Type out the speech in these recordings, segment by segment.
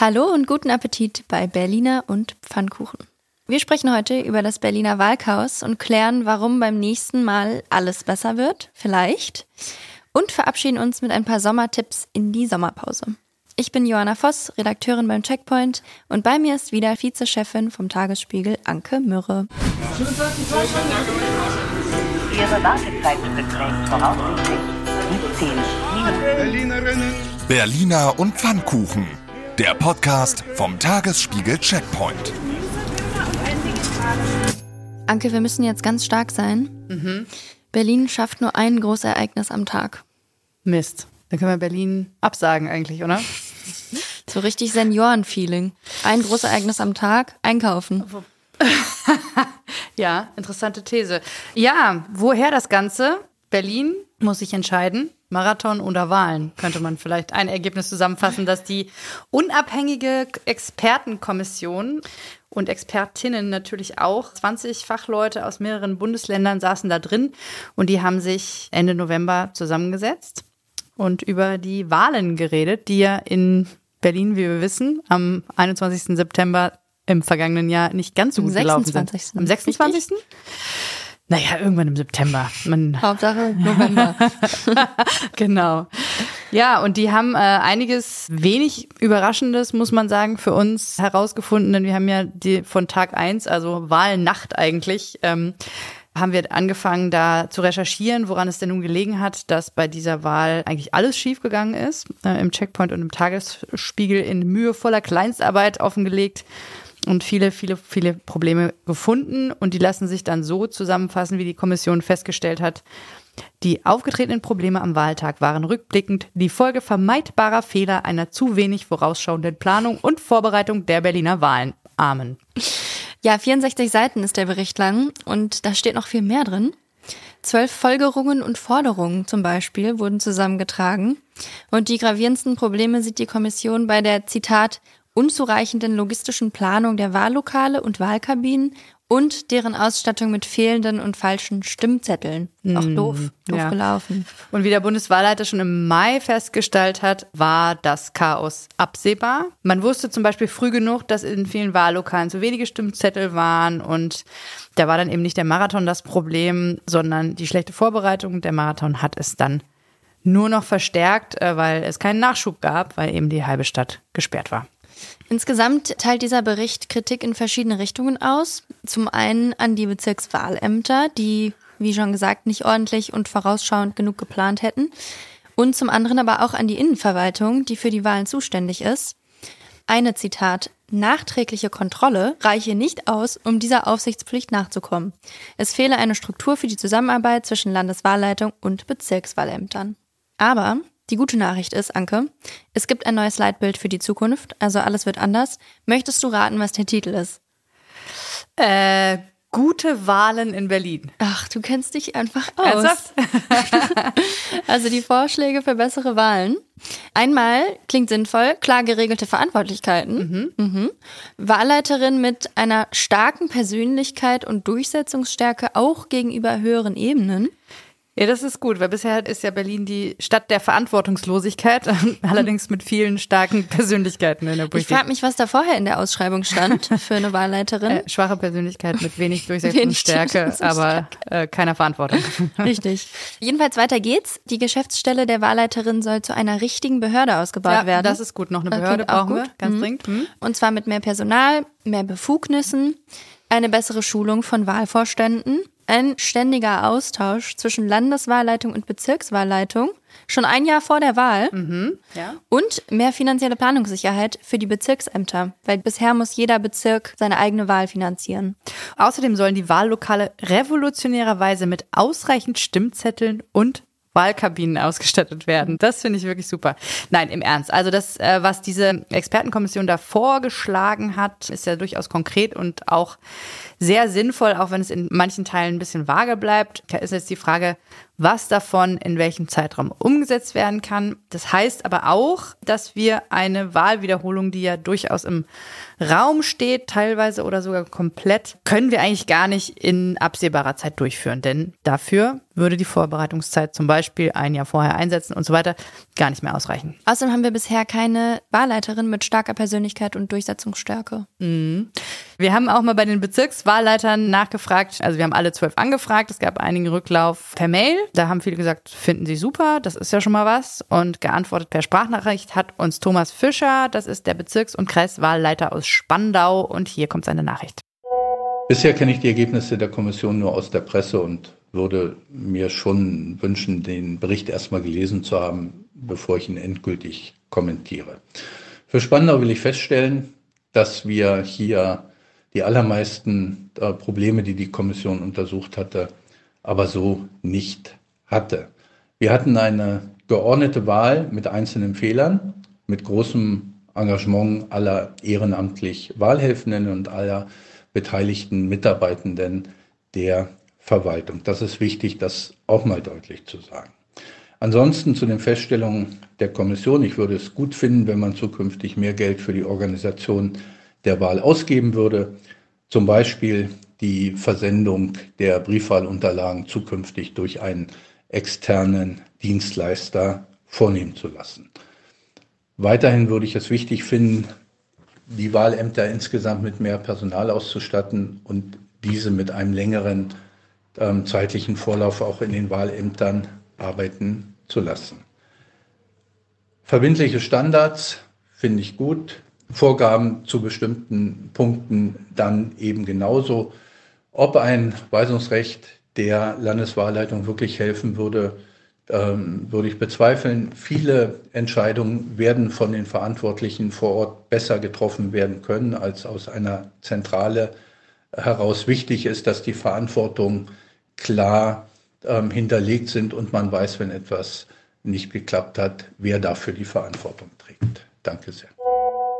Hallo und guten Appetit bei Berliner und Pfannkuchen. Wir sprechen heute über das Berliner Wahlchaos und klären, warum beim nächsten Mal alles besser wird, vielleicht, und verabschieden uns mit ein paar Sommertipps in die Sommerpause. Ich bin Johanna Voss, Redakteurin beim Checkpoint und bei mir ist wieder Vizechefin vom Tagesspiegel Anke Mürre. Ihre Wartezeit beträgt voraussichtlich 17 Minuten. Berliner und Pfannkuchen. Der Podcast vom Tagesspiegel Checkpoint. Anke, wir müssen jetzt ganz stark sein. Berlin schafft nur ein Großereignis am Tag. Mist. Dann können wir Berlin absagen eigentlich, oder? So richtig Senioren-Feeling. Ein Großereignis am Tag, einkaufen. Ja, interessante These. Ja, woher das Ganze? Berlin muss sich entscheiden. Marathon oder Wahlen könnte man vielleicht ein Ergebnis zusammenfassen, dass die unabhängige Expertenkommission und Expertinnen natürlich auch, 20 Fachleute aus mehreren Bundesländern saßen da drin und die haben sich Ende November zusammengesetzt und über die Wahlen geredet, die ja in Berlin, wie wir wissen, am 21. September im vergangenen Jahr nicht ganz so Am gut gelaufen sind. 26.. Am 26. Naja, irgendwann im September. Man, Hauptsache November. genau. Ja, und die haben äh, einiges wenig Überraschendes, muss man sagen, für uns herausgefunden, denn wir haben ja die von Tag eins, also Wahlnacht eigentlich, ähm, haben wir angefangen, da zu recherchieren, woran es denn nun gelegen hat, dass bei dieser Wahl eigentlich alles schiefgegangen ist. Äh, Im Checkpoint und im Tagesspiegel in mühevoller Kleinstarbeit offengelegt und viele, viele, viele Probleme gefunden. Und die lassen sich dann so zusammenfassen, wie die Kommission festgestellt hat. Die aufgetretenen Probleme am Wahltag waren rückblickend die Folge vermeidbarer Fehler einer zu wenig vorausschauenden Planung und Vorbereitung der Berliner Wahlen. Amen. Ja, 64 Seiten ist der Bericht lang und da steht noch viel mehr drin. Zwölf Folgerungen und Forderungen zum Beispiel wurden zusammengetragen. Und die gravierendsten Probleme sieht die Kommission bei der, Zitat, unzureichenden logistischen Planung der Wahllokale und Wahlkabinen und deren Ausstattung mit fehlenden und falschen Stimmzetteln. Auch doof, doof ja. gelaufen. Und wie der Bundeswahlleiter schon im Mai festgestellt hat, war das Chaos absehbar. Man wusste zum Beispiel früh genug, dass in vielen Wahllokalen zu wenige Stimmzettel waren und da war dann eben nicht der Marathon das Problem, sondern die schlechte Vorbereitung. Der Marathon hat es dann nur noch verstärkt, äh, weil es keinen Nachschub gab, weil eben die halbe Stadt gesperrt war. Insgesamt teilt dieser Bericht Kritik in verschiedene Richtungen aus. Zum einen an die Bezirkswahlämter, die, wie schon gesagt, nicht ordentlich und vorausschauend genug geplant hätten. Und zum anderen aber auch an die Innenverwaltung, die für die Wahlen zuständig ist. Eine Zitat, nachträgliche Kontrolle reiche nicht aus, um dieser Aufsichtspflicht nachzukommen. Es fehle eine Struktur für die Zusammenarbeit zwischen Landeswahlleitung und Bezirkswahlämtern. Aber die gute Nachricht ist, Anke, es gibt ein neues Leitbild für die Zukunft, also alles wird anders. Möchtest du raten, was der Titel ist? Äh, gute Wahlen in Berlin. Ach, du kennst dich einfach aus. Ernsthaft? Also die Vorschläge für bessere Wahlen. Einmal klingt sinnvoll, klar geregelte Verantwortlichkeiten. Mhm. Wahlleiterin mit einer starken Persönlichkeit und Durchsetzungsstärke auch gegenüber höheren Ebenen. Ja, das ist gut, weil bisher ist ja Berlin die Stadt der Verantwortungslosigkeit, allerdings mit vielen starken Persönlichkeiten in der Ich Politik. frage mich, was da vorher in der Ausschreibung stand für eine Wahlleiterin. Äh, schwache Persönlichkeit mit wenig Durchsetzungsstärke, aber äh, keiner Verantwortung. Richtig. Jedenfalls weiter geht's. Die Geschäftsstelle der Wahlleiterin soll zu einer richtigen Behörde ausgebaut ja, werden. das ist gut. Noch eine Behörde brauchen wir, ganz Mhm. dringend. Hm? Und zwar mit mehr Personal, mehr Befugnissen, eine bessere Schulung von Wahlvorständen, ein ständiger Austausch zwischen Landeswahlleitung und Bezirkswahlleitung, schon ein Jahr vor der Wahl Ja. und mehr finanzielle Planungssicherheit für die Bezirksämter, weil bisher muss jeder Bezirk seine eigene Wahl finanzieren. Außerdem sollen die Wahllokale revolutionärerweise mit ausreichend Stimmzetteln und Wahlkabinen ausgestattet werden. Das finde ich wirklich super. Nein, im Ernst. Also das, äh, was diese Expertenkommission da vorgeschlagen hat, ist ja durchaus konkret und auch sehr sinnvoll, auch wenn es in manchen Teilen ein bisschen vage bleibt. Ist jetzt die Frage, was davon in welchem Zeitraum umgesetzt werden kann. Das heißt aber auch, dass wir eine Wahlwiederholung, die ja durchaus im Raum steht, teilweise oder sogar komplett, können wir eigentlich gar nicht in absehbarer Zeit durchführen. Denn dafür würde die Vorbereitungszeit zum Beispiel ein Jahr vorher einsetzen und so weiter gar nicht mehr ausreichen. Außerdem haben wir bisher keine Wahlleiterin mit starker Persönlichkeit und Durchsetzungsstärke. Mhm. Wir haben auch mal bei den Bezirkswahlleitern nachgefragt. Also wir haben alle zwölf angefragt. Es gab einigen Rücklauf per Mail. Da haben viele gesagt, finden sie super. Das ist ja schon mal was. Und geantwortet per Sprachnachricht hat uns Thomas Fischer. Das ist der Bezirks- und Kreiswahlleiter aus Spandau. Und hier kommt seine Nachricht. Bisher kenne ich die Ergebnisse der Kommission nur aus der Presse und würde mir schon wünschen, den Bericht erstmal gelesen zu haben, bevor ich ihn endgültig kommentiere. Für Spandau will ich feststellen, dass wir hier die allermeisten äh, Probleme, die die Kommission untersucht hatte, aber so nicht hatte. Wir hatten eine geordnete Wahl mit einzelnen Fehlern, mit großem Engagement aller ehrenamtlich Wahlhelfenden und aller beteiligten Mitarbeitenden der Verwaltung. Das ist wichtig, das auch mal deutlich zu sagen. Ansonsten zu den Feststellungen der Kommission. Ich würde es gut finden, wenn man zukünftig mehr Geld für die Organisation der Wahl ausgeben würde. Zum Beispiel die Versendung der Briefwahlunterlagen zukünftig durch einen externen Dienstleister vornehmen zu lassen. Weiterhin würde ich es wichtig finden, die Wahlämter insgesamt mit mehr Personal auszustatten und diese mit einem längeren ähm, zeitlichen Vorlauf auch in den Wahlämtern arbeiten zu lassen. Verbindliche Standards finde ich gut. Vorgaben zu bestimmten Punkten dann eben genauso. Ob ein Weisungsrecht der Landeswahlleitung wirklich helfen würde, ähm, würde ich bezweifeln. Viele Entscheidungen werden von den Verantwortlichen vor Ort besser getroffen werden können, als aus einer Zentrale heraus. Wichtig ist, dass die Verantwortung klar ähm, hinterlegt sind und man weiß, wenn etwas nicht geklappt hat, wer dafür die Verantwortung trägt. Danke sehr.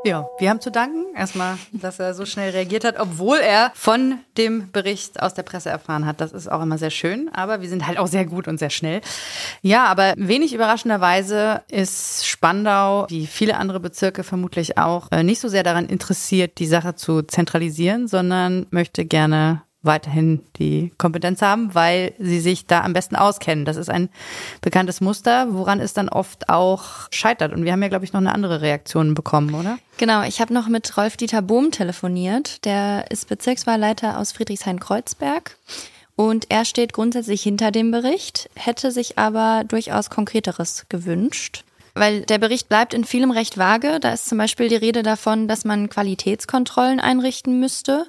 Ja, wir haben zu danken erstmal, dass er so schnell reagiert hat, obwohl er von dem Bericht aus der Presse erfahren hat. Das ist auch immer sehr schön, aber wir sind halt auch sehr gut und sehr schnell. Ja, aber wenig überraschenderweise ist Spandau, wie viele andere Bezirke vermutlich auch, äh, nicht so sehr daran interessiert, die Sache zu zentralisieren, sondern möchte gerne weiterhin die Kompetenz haben, weil sie sich da am besten auskennen. Das ist ein bekanntes Muster, woran es dann oft auch scheitert. Und wir haben ja, glaube ich, noch eine andere Reaktion bekommen, oder? Genau, ich habe noch mit Rolf-Dieter Bohm telefoniert. Der ist Bezirkswahlleiter aus Friedrichshain-Kreuzberg. Und er steht grundsätzlich hinter dem Bericht, hätte sich aber durchaus Konkreteres gewünscht. Weil der Bericht bleibt in vielem recht vage. Da ist zum Beispiel die Rede davon, dass man Qualitätskontrollen einrichten müsste.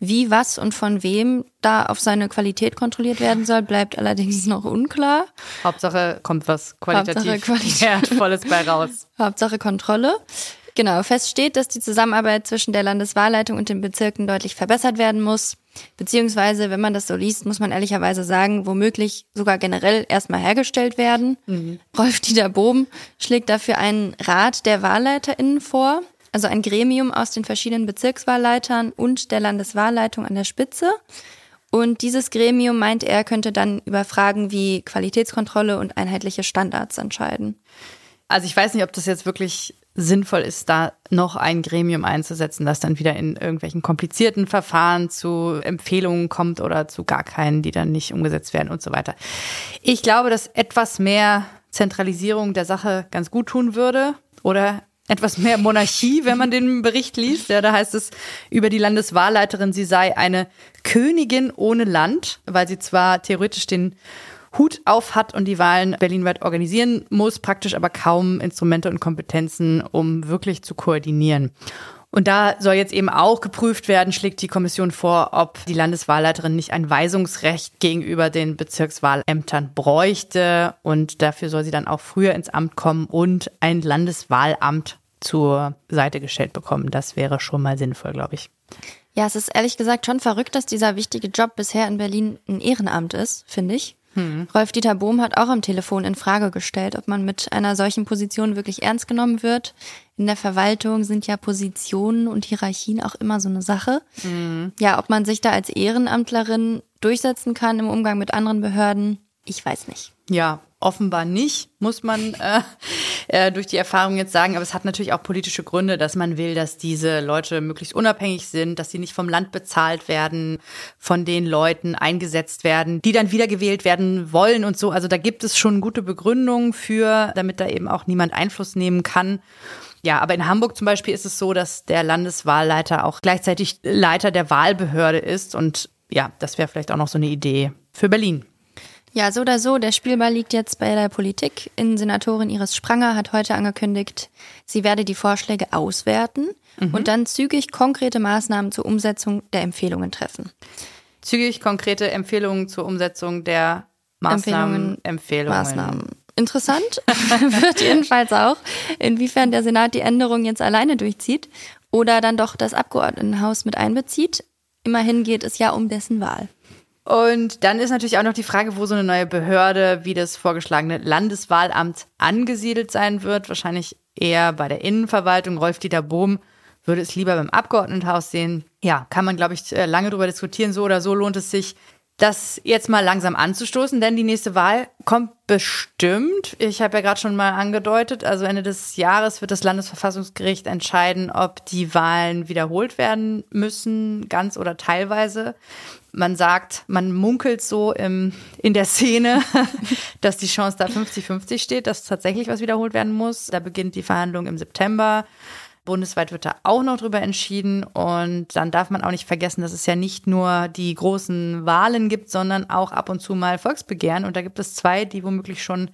Wie, was und von wem da auf seine Qualität kontrolliert werden soll, bleibt allerdings noch unklar. Hauptsache kommt was qualitativ Hauptsache Wertvolles bei raus. Hauptsache Kontrolle. Genau, fest steht, dass die Zusammenarbeit zwischen der Landeswahlleitung und den Bezirken deutlich verbessert werden muss. Beziehungsweise, wenn man das so liest, muss man ehrlicherweise sagen, womöglich sogar generell erstmal hergestellt werden. Mhm. Rolf-Dieter Bohm schlägt dafür einen Rat der WahlleiterInnen vor, also ein Gremium aus den verschiedenen Bezirkswahlleitern und der Landeswahlleitung an der Spitze. Und dieses Gremium, meint er, könnte dann über Fragen wie Qualitätskontrolle und einheitliche Standards entscheiden. Also ich weiß nicht, ob das jetzt wirklich sinnvoll ist, da noch ein Gremium einzusetzen, das dann wieder in irgendwelchen komplizierten Verfahren zu Empfehlungen kommt oder zu gar keinen, die dann nicht umgesetzt werden und so weiter. Ich glaube, dass etwas mehr Zentralisierung der Sache ganz gut tun würde oder etwas mehr Monarchie, wenn man den Bericht liest. Ja, da heißt es über die Landeswahlleiterin, sie sei eine Königin ohne Land, weil sie zwar theoretisch den Hut auf hat und die Wahlen berlinweit organisieren muss, praktisch aber kaum Instrumente und Kompetenzen, um wirklich zu koordinieren. Und da soll jetzt eben auch geprüft werden, schlägt die Kommission vor, ob die Landeswahlleiterin nicht ein Weisungsrecht gegenüber den Bezirkswahlämtern bräuchte. Und dafür soll sie dann auch früher ins Amt kommen und ein Landeswahlamt zur Seite gestellt bekommen. Das wäre schon mal sinnvoll, glaube ich. Ja, es ist ehrlich gesagt schon verrückt, dass dieser wichtige Job bisher in Berlin ein Ehrenamt ist, finde ich. Hm. Rolf-Dieter Bohm hat auch am Telefon in Frage gestellt, ob man mit einer solchen Position wirklich ernst genommen wird. In der Verwaltung sind ja Positionen und Hierarchien auch immer so eine Sache. Hm. Ja, ob man sich da als Ehrenamtlerin durchsetzen kann im Umgang mit anderen Behörden, Ich weiß nicht. Ja, offenbar nicht, muss man äh, äh, durch die Erfahrung jetzt sagen. Aber es hat natürlich auch politische Gründe, dass man will, dass diese Leute möglichst unabhängig sind, dass sie nicht vom Land bezahlt werden, von den Leuten eingesetzt werden, die dann wiedergewählt werden wollen und so. Also da gibt es schon gute Begründungen für, damit da eben auch niemand Einfluss nehmen kann. Ja, aber in Hamburg zum Beispiel ist es so, dass der Landeswahlleiter auch gleichzeitig Leiter der Wahlbehörde ist. Und ja, das wäre vielleicht auch noch so eine Idee für Berlin. Ja, so oder so, der Spielball liegt jetzt bei der Politik. Innensenatorin Iris Spranger hat heute angekündigt, sie werde die Vorschläge auswerten mhm. und dann zügig konkrete Maßnahmen zur Umsetzung der Empfehlungen treffen. Zügig konkrete Empfehlungen zur Umsetzung der Maßnahmen, Empfehlungen. Empfehlungen. Maßnahmen. Interessant wird jedenfalls auch, inwiefern der Senat die Änderung jetzt alleine durchzieht oder dann doch das Abgeordnetenhaus mit einbezieht. Immerhin geht es ja um dessen Wahl. Und dann ist natürlich auch noch die Frage, wo so eine neue Behörde wie das vorgeschlagene Landeswahlamt angesiedelt sein wird. Wahrscheinlich eher bei der Innenverwaltung. Rolf-Dieter Bohm würde es lieber beim Abgeordnetenhaus sehen. Ja, kann man, glaube ich, äh, lange darüber diskutieren. So oder so lohnt es sich, das jetzt mal langsam anzustoßen, denn die nächste Wahl kommt bestimmt. Ich habe ja gerade schon mal angedeutet, also Ende des Jahres wird das Landesverfassungsgericht entscheiden, ob die Wahlen wiederholt werden müssen, ganz oder teilweise. Man sagt, man munkelt so im, in der Szene, dass die Chance da 50-50 steht, dass tatsächlich was wiederholt werden muss. Da beginnt die Verhandlung im September. Bundesweit wird da auch noch drüber entschieden. Und dann darf man auch nicht vergessen, dass es ja nicht nur die großen Wahlen gibt, sondern auch ab und zu mal Volksbegehren. Und da gibt es zwei, die womöglich schon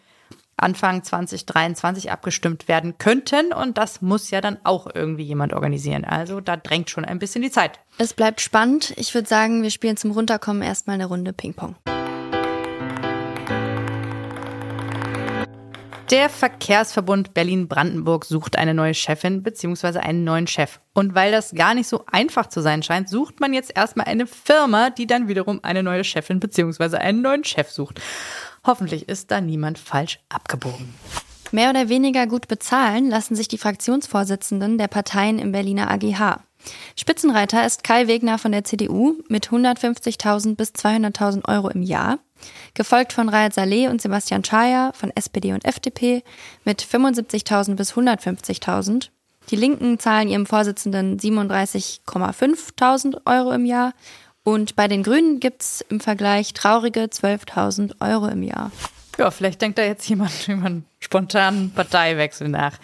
Anfang 2023 abgestimmt werden könnten. Und das muss ja dann auch irgendwie jemand organisieren. Also da drängt schon ein bisschen die Zeit. Es bleibt spannend. Ich würde sagen, wir spielen zum Runterkommen erstmal eine Runde Ping-Pong. Der Verkehrsverbund Berlin-Brandenburg sucht eine neue Chefin bzw. einen neuen Chef. Und weil das gar nicht so einfach zu sein scheint, sucht man jetzt erstmal eine Firma, die dann wiederum eine neue Chefin bzw. einen neuen Chef sucht. Hoffentlich ist da niemand falsch abgebogen. Mehr oder weniger gut bezahlen lassen sich die Fraktionsvorsitzenden der Parteien im Berliner AGH. Spitzenreiter ist Kai Wegner von der CDU mit 150.000 bis 200.000 Euro im Jahr gefolgt von Raed Saleh und Sebastian Schaja von SPD und FDP mit 75.000 bis 150.000. Die Linken zahlen ihrem Vorsitzenden 37,5.000 Euro im Jahr und bei den Grünen gibt's im Vergleich traurige 12.000 Euro im Jahr. Ja, vielleicht denkt da jetzt jemand über einen spontanen Parteiwechsel nach.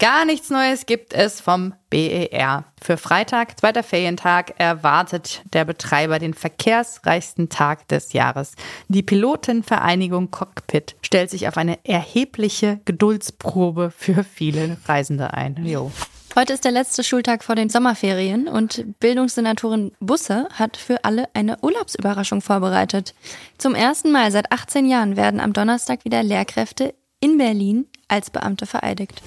Gar nichts Neues gibt es vom BER. Für Freitag, zweiter Ferientag, erwartet der Betreiber den verkehrsreichsten Tag des Jahres. Die Pilotenvereinigung Cockpit stellt sich auf eine erhebliche Geduldsprobe für viele Reisende ein. Jo. Heute ist der letzte Schultag vor den Sommerferien und Bildungssenatorin Busse hat für alle eine Urlaubsüberraschung vorbereitet. Zum ersten Mal seit 18 Jahren werden am Donnerstag wieder Lehrkräfte in Berlin als Beamte vereidigt.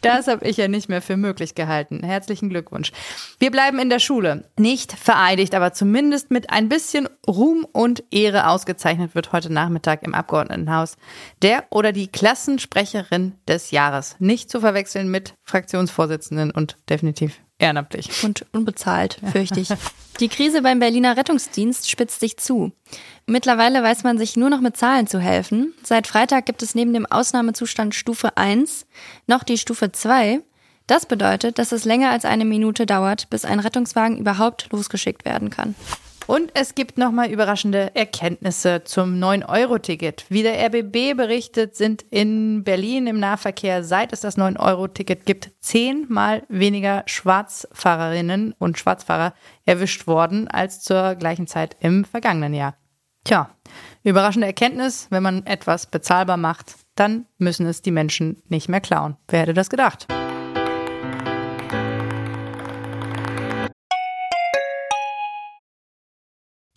Das habe ich ja nicht mehr für möglich gehalten. Herzlichen Glückwunsch. Wir bleiben in der Schule. Nicht vereidigt, aber zumindest mit ein bisschen Ruhm und Ehre ausgezeichnet wird heute Nachmittag im Abgeordnetenhaus der oder die Klassensprecherin des Jahres. Nicht zu verwechseln mit Fraktionsvorsitzenden und definitiv ehrenamtlich. Und unbezahlt, fürchte ich. Die Krise beim Berliner Rettungsdienst spitzt sich zu. Mittlerweile weiß man sich nur noch mit Zahlen zu helfen. Seit Freitag gibt es neben dem Ausnahmezustand Stufe 1 noch die Stufe 2. Das bedeutet, dass es länger als eine Minute dauert, bis ein Rettungswagen überhaupt losgeschickt werden kann. Und es gibt nochmal überraschende Erkenntnisse zum 9-Euro-Ticket. Wie der RBB berichtet, sind in Berlin im Nahverkehr, seit es das 9-Euro-Ticket gibt, zehnmal weniger Schwarzfahrerinnen und Schwarzfahrer erwischt worden als zur gleichen Zeit im vergangenen Jahr. Tja, überraschende Erkenntnis, wenn man etwas bezahlbar macht, dann müssen es die Menschen nicht mehr klauen. Wer hätte das gedacht?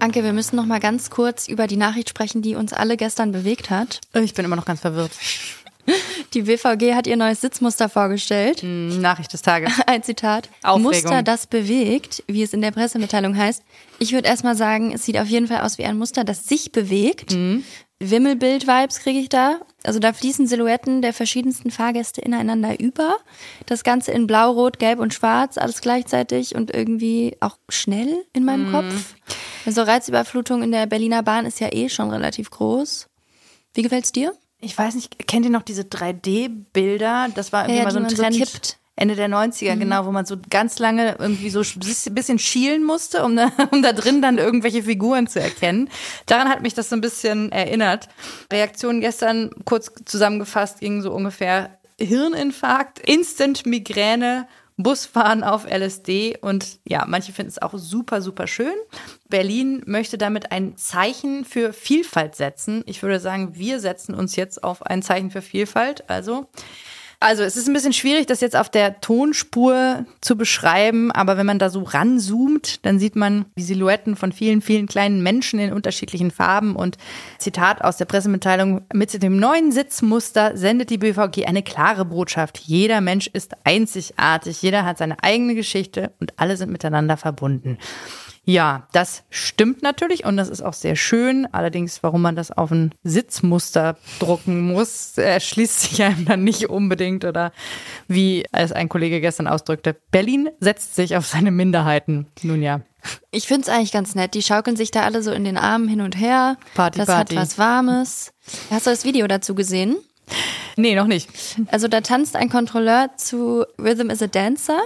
Anke, wir müssen noch mal ganz kurz über die Nachricht sprechen, die uns alle gestern bewegt hat. Ich bin immer noch ganz verwirrt. Die BVG hat ihr neues Sitzmuster vorgestellt. Nachricht des Tages. Ein Zitat. Aufregung. Muster, das bewegt, wie es in der Pressemitteilung heißt. Ich würde erstmal sagen, es sieht auf jeden Fall aus wie ein Muster, das sich bewegt. Wimmelbild-Vibes kriege ich da. Also da fließen Silhouetten der verschiedensten Fahrgäste ineinander über. Das Ganze in Blau, Rot, Gelb und Schwarz, alles gleichzeitig und irgendwie auch schnell in meinem Kopf. Also Reizüberflutung in der Berliner Bahn ist ja eh schon relativ groß. Wie gefällt's dir? Ich weiß nicht, kennt ihr noch diese 3D-Bilder? Das war irgendwie Ja, mal so ein man so Trend. kippt. Ende der 90er, genau, wo man so ganz lange irgendwie so ein bisschen schielen musste, um da, um da drin dann irgendwelche Figuren zu erkennen. Daran hat mich das so ein bisschen erinnert. Reaktion gestern, kurz zusammengefasst, ging so ungefähr Hirninfarkt, Instant Migräne, Busfahren auf LSD und ja, manche finden es auch super, super schön. Berlin möchte damit ein Zeichen für Vielfalt setzen. Ich würde sagen, wir setzen uns jetzt auf ein Zeichen für Vielfalt. Also, also es ist ein bisschen schwierig, das jetzt auf der Tonspur zu beschreiben, aber wenn man da so ranzoomt, dann sieht man die Silhouetten von vielen, vielen kleinen Menschen in unterschiedlichen Farben und Zitat aus der Pressemitteilung, mit dem neuen Sitzmuster sendet die BVG eine klare Botschaft. Jeder Mensch ist einzigartig, jeder hat seine eigene Geschichte und alle sind miteinander verbunden. Ja, das stimmt natürlich und das ist auch sehr schön. Allerdings, warum man das auf ein Sitzmuster drucken muss, erschließt sich einem dann nicht unbedingt. Oder wie es ein Kollege gestern ausdrückte, Berlin setzt sich auf seine Minderheiten. Nun ja. Ich find's eigentlich ganz nett. Die schaukeln sich da alle so in den Armen hin und her. Party, das Party. hat was Warmes. Hast du das Video dazu gesehen? Nee, noch nicht. Also da tanzt ein Kontrolleur zu Rhythm is a Dancer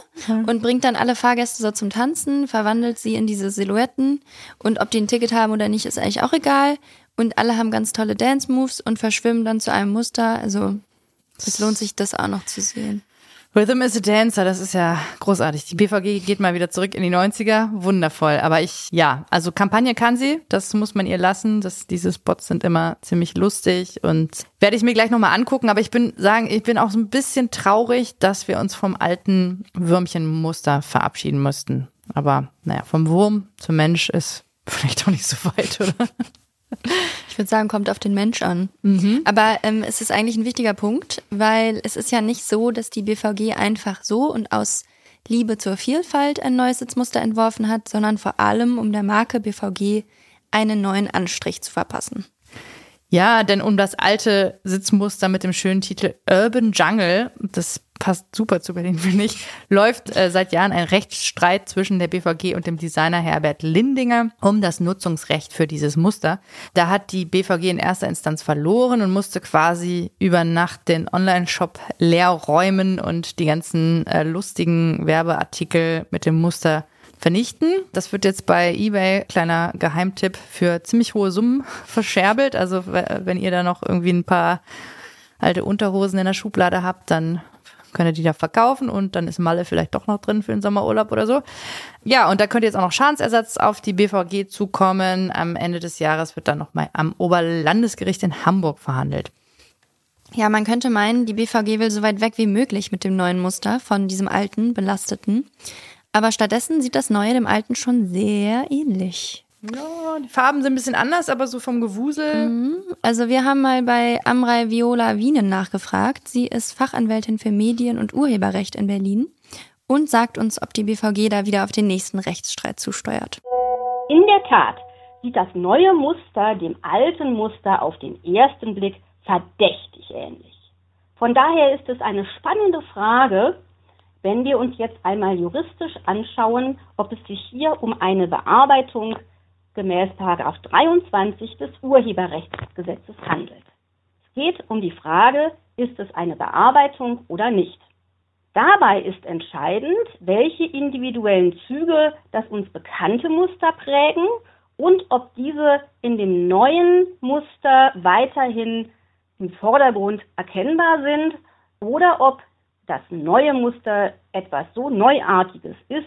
und bringt dann alle Fahrgäste so zum Tanzen, verwandelt sie in diese Silhouetten und ob die ein Ticket haben oder nicht, ist eigentlich auch egal. Und alle haben ganz tolle Dance-Moves und verschwimmen dann zu einem Muster. Also es lohnt sich, das auch noch zu sehen. Rhythm is a Dancer, das ist ja großartig. Die BVG geht mal wieder zurück in die 90er. Wundervoll. Aber ich, ja, also Kampagne kann sie. Das muss man ihr lassen. Das, diese Spots sind immer ziemlich lustig und werde ich mir gleich nochmal angucken. Aber ich bin sagen, ich bin auch so ein bisschen traurig, dass wir uns vom alten Würmchenmuster verabschieden mussten. Aber naja, vom Wurm zum Mensch ist vielleicht auch nicht so weit, oder? Ich würde sagen, kommt auf den Mensch an. Aber ähm, es ist eigentlich ein wichtiger Punkt, weil es ist ja nicht so, dass die BVG einfach so und aus Liebe zur Vielfalt ein neues Sitzmuster entworfen hat, sondern vor allem, um der Marke BVG einen neuen Anstrich zu verpassen. Ja, denn um das alte Sitzmuster mit dem schönen Titel Urban Jungle, das passt super zu Berlin, finde ich, läuft äh, seit Jahren ein Rechtsstreit zwischen der BVG und dem Designer Herbert Lindinger um das Nutzungsrecht für dieses Muster. Da hat die BVG in erster Instanz verloren und musste quasi über Nacht den Online-Shop leer räumen und die ganzen äh, lustigen Werbeartikel mit dem Muster vernichten. Das wird jetzt bei eBay, kleiner Geheimtipp, für ziemlich hohe Summen verscherbelt. Also wenn ihr da noch irgendwie ein paar alte Unterhosen in der Schublade habt, dann könnt ihr die da verkaufen und dann ist Malle vielleicht doch noch drin für den Sommerurlaub oder so. Ja, und da könnt ihr jetzt auch noch Schadensersatz auf die BVG zukommen. Am Ende des Jahres wird dann nochmal am Oberlandesgericht in Hamburg verhandelt. Ja, man könnte meinen, die BVG will so weit weg wie möglich mit dem neuen Muster von diesem alten, belasteten. Aber stattdessen sieht das neue dem alten schon sehr ähnlich. Ja, die Farben sind ein bisschen anders, aber so vom Gewusel. Also wir haben mal bei Amrei Viola Wienen nachgefragt. Sie ist Fachanwältin für Medien- und Urheberrecht in Berlin und sagt uns, ob die BVG da wieder auf den nächsten Rechtsstreit zusteuert. In der Tat sieht das neue Muster dem alten Muster auf den ersten Blick verdächtig ähnlich. Von daher ist es eine spannende Frage, wenn wir uns jetzt einmal juristisch anschauen, ob es sich hier um eine Bearbeitung gemäß 23 des Urheberrechtsgesetzes handelt. Es geht um die Frage, ist es eine Bearbeitung oder nicht. Dabei ist entscheidend, welche individuellen Züge das uns bekannte Muster prägen und ob diese in dem neuen Muster weiterhin im Vordergrund erkennbar sind oder ob das neue Muster etwas so Neuartiges ist,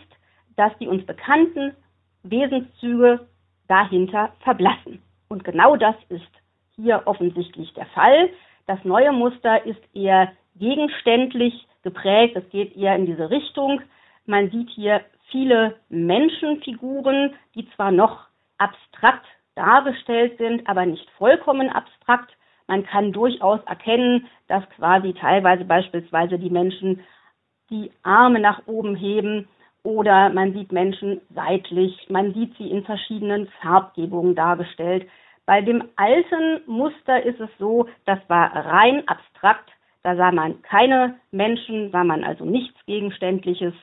dass die uns bekannten Wesenszüge dahinter verblassen. Und genau das ist hier offensichtlich der Fall. Das neue Muster ist eher gegenständlich geprägt, es geht eher in diese Richtung. Man sieht hier viele Menschenfiguren, die zwar noch abstrakt dargestellt sind, aber nicht vollkommen abstrakt. Man kann durchaus erkennen, dass quasi teilweise beispielsweise die Menschen die Arme nach oben heben oder man sieht Menschen seitlich, man sieht sie in verschiedenen Farbgebungen dargestellt. Bei dem alten Muster ist es so, das war rein abstrakt, da sah man keine Menschen, sah man also nichts Gegenständliches.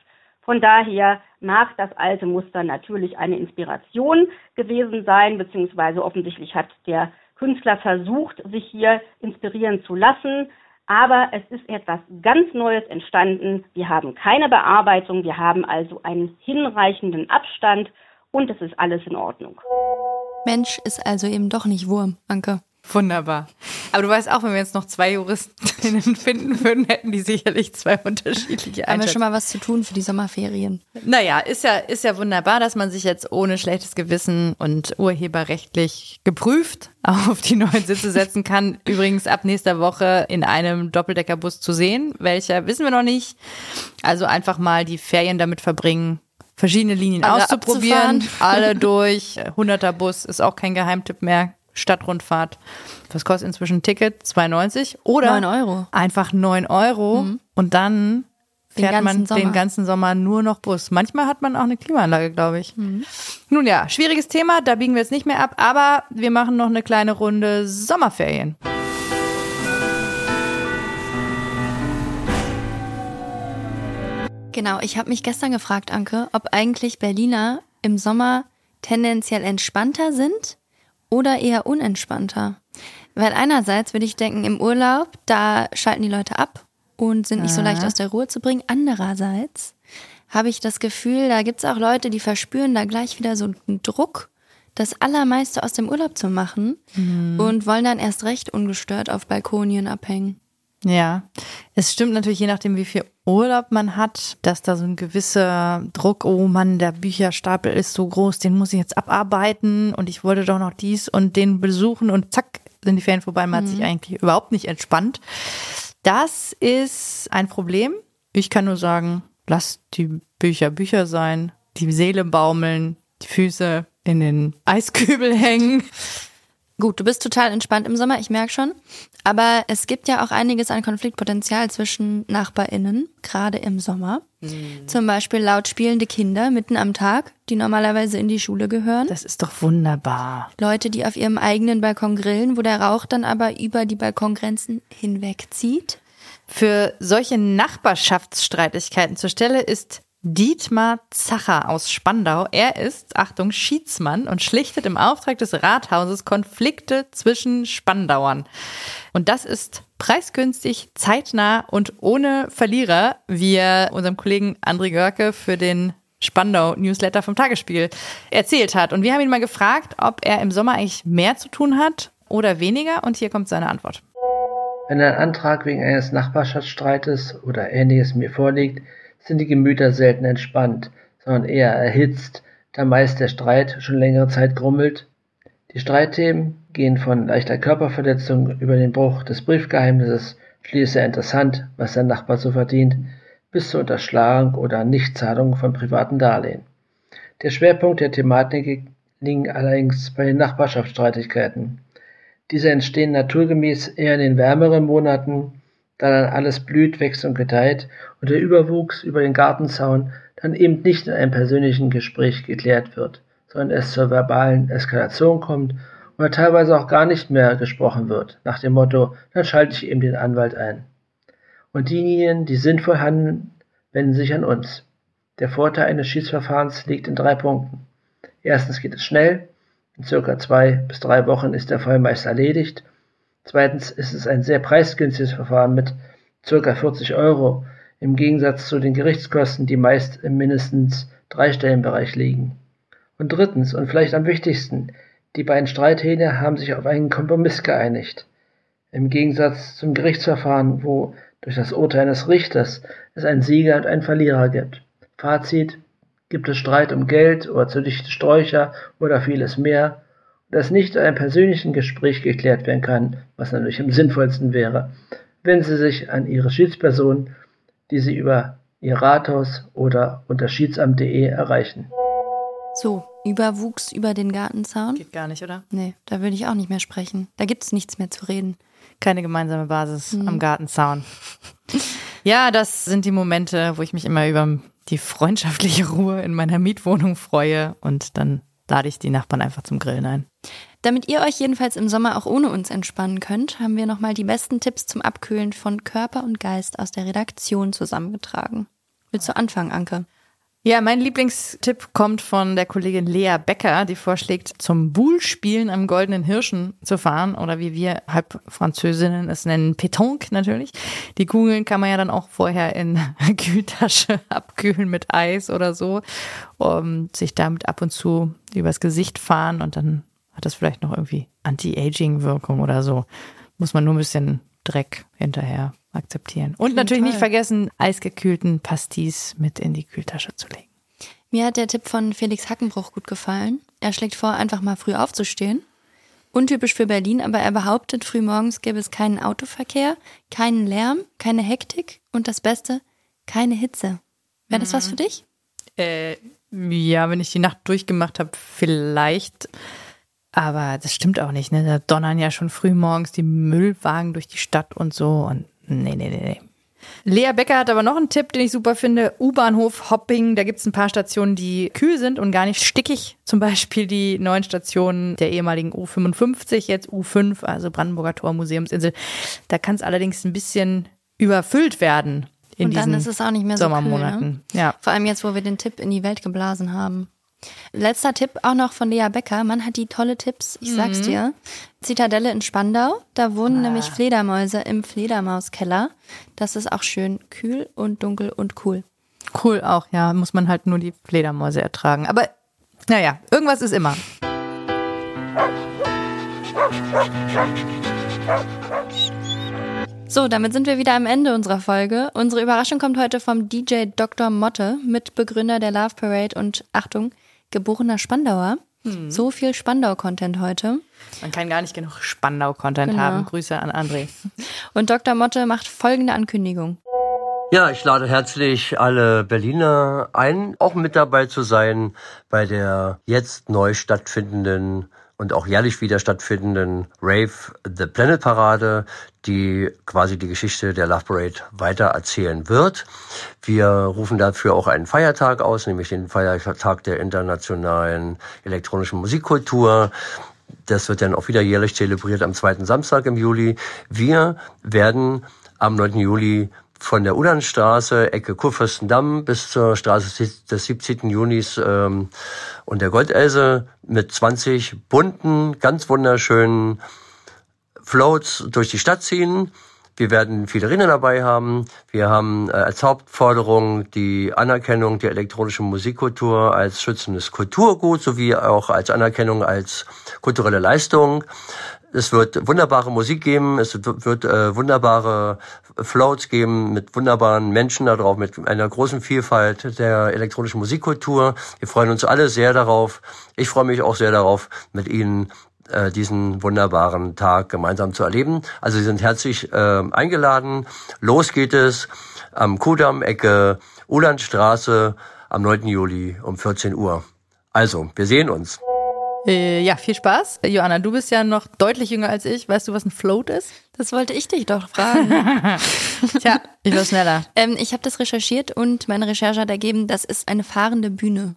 Von daher mag das alte Muster natürlich eine Inspiration gewesen sein, beziehungsweise offensichtlich hat der Künstler versucht, sich hier inspirieren zu lassen. Aber es ist etwas ganz Neues entstanden. Wir haben keine Bearbeitung, wir haben also einen hinreichenden Abstand und es ist alles in Ordnung. Mensch ist also eben doch nicht Wurm, Anke. Wunderbar. Aber du weißt auch, wenn wir jetzt noch zwei Juristinnen finden würden, hätten die sicherlich zwei unterschiedliche Haben wir schon mal was zu tun für die Sommerferien? Naja, ist ja, ist ja wunderbar, dass man sich jetzt ohne schlechtes Gewissen und urheberrechtlich geprüft auf die neuen Sitze setzen kann. Übrigens ab nächster Woche in einem Doppeldeckerbus zu sehen. Welcher wissen wir noch nicht. Also einfach mal die Ferien damit verbringen, verschiedene Linien alle auszuprobieren. Alle durch. 100er Bus ist auch kein Geheimtipp mehr. Stadtrundfahrt. Was kostet inzwischen ein Ticket? 2,90 oder 9 Euro. einfach 9 Euro mhm. und dann fährt man Sommer. den ganzen Sommer nur noch Bus. Manchmal hat man auch eine Klimaanlage, glaube ich. Mhm. Nun ja, schwieriges Thema, da biegen wir jetzt nicht mehr ab, aber wir machen noch eine kleine Runde Sommerferien. Genau, ich habe mich gestern gefragt, Anke, ob eigentlich Berliner im Sommer tendenziell entspannter sind oder eher unentspannter? Weil einerseits würde ich denken, im Urlaub, da schalten die Leute ab und sind nicht so leicht aus der Ruhe zu bringen. Andererseits habe ich das Gefühl, da gibt es auch Leute, die verspüren da gleich wieder so einen Druck, das Allermeiste aus dem Urlaub zu machen mhm. und wollen dann erst recht ungestört auf Balkonien abhängen. Ja, es stimmt natürlich, je nachdem, wie viel Urlaub man hat, dass da so ein gewisser Druck, oh Mann, der Bücherstapel ist so groß, den muss ich jetzt abarbeiten und ich wollte doch noch dies und den besuchen und zack, sind die Ferien vorbei, man mhm. hat sich mhm. eigentlich überhaupt nicht entspannt. Das ist ein Problem. Ich kann nur sagen, lasst die Bücher Bücher sein, die Seele baumeln, die Füße in den Eiskübel hängen. Gut, du bist total entspannt im Sommer, ich merke schon. Aber es gibt ja auch einiges an Konfliktpotenzial zwischen NachbarInnen, gerade im Sommer. Mhm. Zum Beispiel laut spielende Kinder mitten am Tag, die normalerweise in die Schule gehören. Das ist doch wunderbar. Leute, die auf ihrem eigenen Balkon grillen, wo der Rauch dann aber über die Balkongrenzen hinwegzieht. Für solche Nachbarschaftsstreitigkeiten zur Stelle ist Dietmar Zacher aus Spandau. Er ist, Achtung, Schiedsmann und schlichtet im Auftrag des Rathauses Konflikte zwischen Spandauern. Und das ist preisgünstig, zeitnah und ohne Verlierer, wie er unserem Kollegen André Görke für den Spandau Newsletter vom Tagesspiegel erzählt hat. Und wir haben ihn mal gefragt, ob er im Sommer eigentlich mehr zu tun hat oder weniger. Und hier kommt seine Antwort. Wenn ein Antrag wegen eines Nachbarschaftsstreites oder ähnliches mir vorliegt, sind die Gemüter selten entspannt, sondern eher erhitzt, da meist der Streit schon längere Zeit grummelt. Die Streitthemen gehen von leichter Körperverletzung über den Bruch des Briefgeheimnisses, schließlich interessant, was der Nachbar so verdient, bis zur Unterschlagung oder Nichtzahlung von privaten Darlehen. Der Schwerpunkt der Thematik liegen allerdings bei den Nachbarschaftsstreitigkeiten. Diese entstehen naturgemäß eher in den wärmeren Monaten, da dann alles blüht, wächst und gedeiht und der Überwuchs über den Gartenzaun dann eben nicht in einem persönlichen Gespräch geklärt wird, sondern es zur verbalen Eskalation kommt oder teilweise auch gar nicht mehr gesprochen wird, nach dem Motto, dann schalte ich eben den Anwalt ein. Und diejenigen, die sinnvoll handeln, wenden sich an uns. Der Vorteil eines Schiedsverfahrens liegt in drei Punkten. Erstens geht es schnell, in circa zwei bis drei Wochen ist der Fall meist erledigt Zweitens ist es ein sehr preisgünstiges Verfahren mit ca. 40 Euro im Gegensatz zu den Gerichtskosten, die meist im mindestens dreistellenbereich liegen. Und drittens und vielleicht am wichtigsten, die beiden Streithähne haben sich auf einen Kompromiss geeinigt. Im Gegensatz zum Gerichtsverfahren, wo durch das Urteil eines Richters es einen Sieger und einen Verlierer gibt. Fazit, gibt es Streit um Geld oder zu dichte Sträucher oder vieles mehr, das nicht in einem persönlichen Gespräch geklärt werden kann, was natürlich am sinnvollsten wäre, wenn Sie sich an Ihre Schiedsperson, die Sie über Ihr Rathaus oder unter schiedsamt.de erreichen. So, Überwuchs über den Gartenzaun? Geht gar nicht, oder? Nee, da würde ich auch nicht mehr sprechen. Da gibt es nichts mehr zu reden. Keine gemeinsame Basis am Gartenzaun. Ja, das sind die Momente, wo ich mich immer über die freundschaftliche Ruhe in meiner Mietwohnung freue und dann lade ich die Nachbarn einfach zum Grillen ein. Damit ihr euch jedenfalls im Sommer auch ohne uns entspannen könnt, haben wir nochmal die besten Tipps zum Abkühlen von Körper und Geist aus der Redaktion zusammengetragen. Willst du anfangen, Anke? Ja, mein Lieblingstipp kommt von der Kollegin Lea Becker, die vorschlägt, zum Buhlspielen am Goldenen Hirschen zu fahren oder wie wir halb Französinnen es nennen, Pétanque natürlich. Die Kugeln kann man ja dann auch vorher in Kühltasche abkühlen mit Eis oder so, um sich damit ab und zu übers Gesicht fahren und dann hat das vielleicht noch irgendwie Anti-Aging-Wirkung oder so. Muss man nur ein bisschen Dreck hinterher akzeptieren. Und natürlich nicht vergessen, eisgekühlten Pastis mit in die Kühltasche zu legen. Mir hat der Tipp von Felix Hackenbruch gut gefallen. Er schlägt vor, einfach mal früh aufzustehen. Untypisch für Berlin, aber er behauptet, frühmorgens gäbe es keinen Autoverkehr, keinen Lärm, keine Hektik und das Beste, keine Hitze. Wäre das was für dich? Äh, ja, wenn ich die Nacht durchgemacht habe, vielleicht. Aber das stimmt auch nicht, ne? Da donnern ja schon früh morgens die Müllwagen durch die Stadt und so. Und nee, nee, nee, nee. Lea Becker hat aber noch einen Tipp, den ich super finde. U-Bahnhof Hopping. Da gibt's ein paar Stationen, die kühl sind und gar nicht stickig. Zum Beispiel die neuen Stationen der ehemaligen U55, jetzt U5, also Brandenburger Tor Museumsinsel. Da kann es allerdings ein bisschen überfüllt werden in und dann diesen ist es auch nicht mehr so Sommermonaten. Kühl, ne? Ja. Vor allem jetzt, wo wir den Tipp in die Welt geblasen haben. Letzter Tipp auch noch von Lea Becker. Man hat die tolle Tipps, ich sag's dir. Zitadelle in Spandau. Da wohnen nämlich Fledermäuse im Fledermauskeller. Das ist auch schön kühl und dunkel und cool. Cool auch, ja. Muss man halt nur die Fledermäuse ertragen. Aber naja, irgendwas ist immer. So, damit sind wir wieder am Ende unserer Folge. Unsere Überraschung kommt heute vom DJ Dr. Motte, Mitbegründer der Love Parade und Achtung, geborener Spandauer. So viel Spandau-Content heute. Man kann gar nicht genug Spandau-Content Genau. haben. Grüße an André. Und Dr. Motte macht folgende Ankündigung. Ja, ich lade herzlich alle Berliner ein, auch mit dabei zu sein bei der jetzt neu stattfindenden und auch jährlich wieder stattfindenden Rave The Planet Parade, die quasi die Geschichte der Love Parade weiter erzählen wird. Wir rufen dafür auch einen Feiertag aus, nämlich den Feiertag der internationalen elektronischen Musikkultur. Das wird dann auch wieder jährlich zelebriert am zweiten Samstag im Juli. Wir werden am 9. Juli von der Udernstraße, Ecke Kurfürstendamm bis zur Straße des 17. Junis ähm, und der Goldelse mit 20 bunten, ganz wunderschönen Floats durch die Stadt ziehen. Wir werden viele Rinder dabei haben. Wir haben äh, als Hauptforderung die Anerkennung der elektronischen Musikkultur als schützendes Kulturgut sowie auch als Anerkennung als kulturelle Leistung. Es wird wunderbare Musik geben, es wird äh, wunderbare Floats geben mit wunderbaren Menschen da drauf, mit einer großen Vielfalt der elektronischen Musikkultur. Wir freuen uns alle sehr darauf. Ich freue mich auch sehr darauf, mit Ihnen äh, diesen wunderbaren Tag gemeinsam zu erleben. Also Sie sind herzlich äh, eingeladen. Los geht es am Kudamm, Ecke Ulandstraße am 9. Juli um 14 Uhr. Also, wir sehen uns. Äh, ja, viel Spaß. Joanna, du bist ja noch deutlich jünger als ich. Weißt du, was ein Float ist? Das wollte ich dich doch fragen. Tja, ich war schneller. ähm, ich habe das recherchiert und meine Recherche hat ergeben, das ist eine fahrende Bühne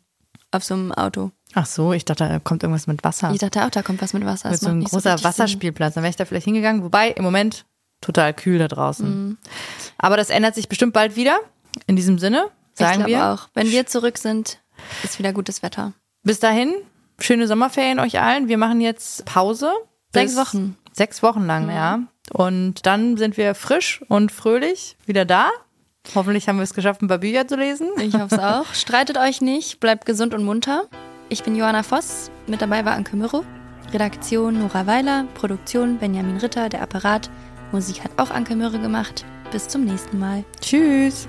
auf so einem Auto. Ach so, ich dachte, da kommt irgendwas mit Wasser. Ich dachte auch, da kommt was mit Wasser. mit Das so macht einem nicht großer Sinn. Wasserspielplatz. Dann wäre ich da vielleicht hingegangen. Wobei, im Moment total kühl da draußen. Aber das ändert sich bestimmt bald wieder. In diesem Sinne, sagen ich glaube wir. auch. Wenn wir zurück sind, ist wieder gutes Wetter. Bis dahin, schöne Sommerferien euch allen. Wir machen jetzt Pause. Sechs Wochen. Sechs Wochen lang, ja. Und dann sind wir frisch und fröhlich wieder da. Hoffentlich haben wir es geschafft, ein paar Bücher zu lesen. Ich hoffe es auch. Streitet euch nicht, bleibt gesund und munter. Ich bin Johanna Voss, mit dabei war Anke Mürro. Redaktion Nora Weiler, Produktion Benjamin Ritter, der Apparat. Musik hat auch Anke Mürre gemacht. Bis zum nächsten Mal. Tschüss.